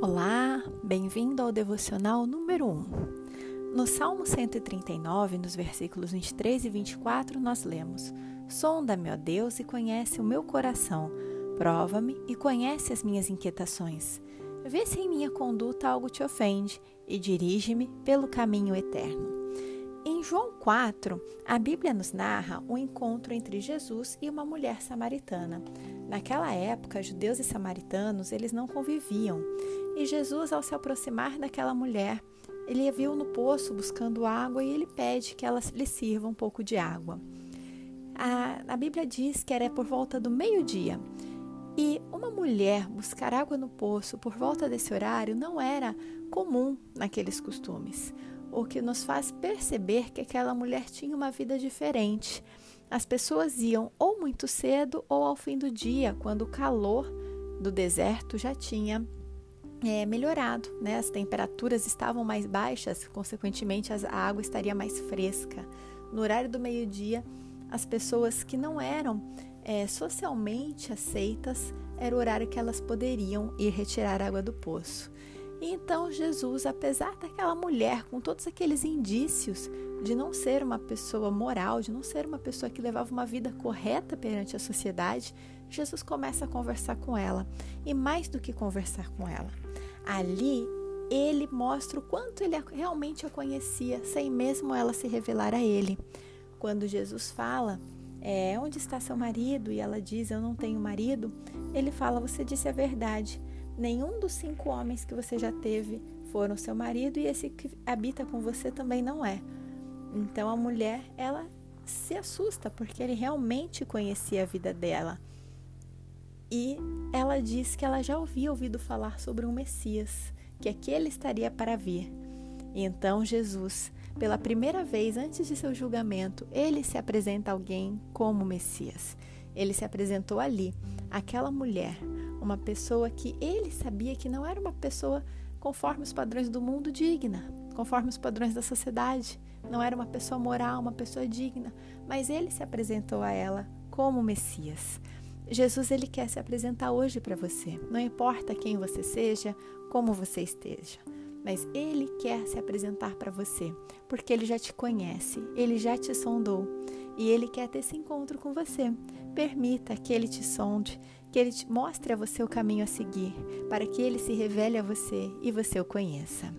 Olá, bem-vindo ao devocional número 1. No Salmo 139, nos versículos 23 e 24, nós lemos: Sonda-me, ó Deus, e conhece o meu coração. Prova-me e conhece as minhas inquietações. Vê se em minha conduta algo te ofende e dirige-me pelo caminho eterno. Em João 4, a Bíblia nos narra o um encontro entre Jesus e uma mulher samaritana. Naquela época, judeus e samaritanos, eles não conviviam. E Jesus, ao se aproximar daquela mulher, ele a viu no poço buscando água e ele pede que ela lhe sirva um pouco de água. A, a Bíblia diz que era por volta do meio-dia. E uma mulher buscar água no poço por volta desse horário não era comum naqueles costumes o que nos faz perceber que aquela mulher tinha uma vida diferente. As pessoas iam ou muito cedo ou ao fim do dia, quando o calor do deserto já tinha é, melhorado, né? as temperaturas estavam mais baixas, consequentemente a água estaria mais fresca. No horário do meio-dia, as pessoas que não eram é, socialmente aceitas era o horário que elas poderiam ir retirar água do poço. E então Jesus, apesar daquela mulher com todos aqueles indícios de não ser uma pessoa moral, de não ser uma pessoa que levava uma vida correta perante a sociedade, Jesus começa a conversar com ela. E mais do que conversar com ela, ali ele mostra o quanto ele realmente a conhecia, sem mesmo ela se revelar a ele. Quando Jesus fala, é, onde está seu marido? E ela diz, eu não tenho marido. Ele fala, você disse a verdade nenhum dos cinco homens que você já teve foram seu marido e esse que habita com você também não é. Então a mulher, ela se assusta porque ele realmente conhecia a vida dela. E ela diz que ela já havia ouvido falar sobre um Messias, que aquele estaria para vir. E então Jesus, pela primeira vez antes de seu julgamento, ele se apresenta a alguém como Messias. Ele se apresentou ali, aquela mulher, uma pessoa que ele sabia que não era uma pessoa conforme os padrões do mundo digna, conforme os padrões da sociedade. Não era uma pessoa moral, uma pessoa digna, mas ele se apresentou a ela como Messias. Jesus ele quer se apresentar hoje para você. Não importa quem você seja, como você esteja, mas ele quer se apresentar para você, porque ele já te conhece, ele já te sondou e ele quer ter esse encontro com você. Permita que ele te sonde, que ele mostre a você o caminho a seguir, para que ele se revele a você e você o conheça.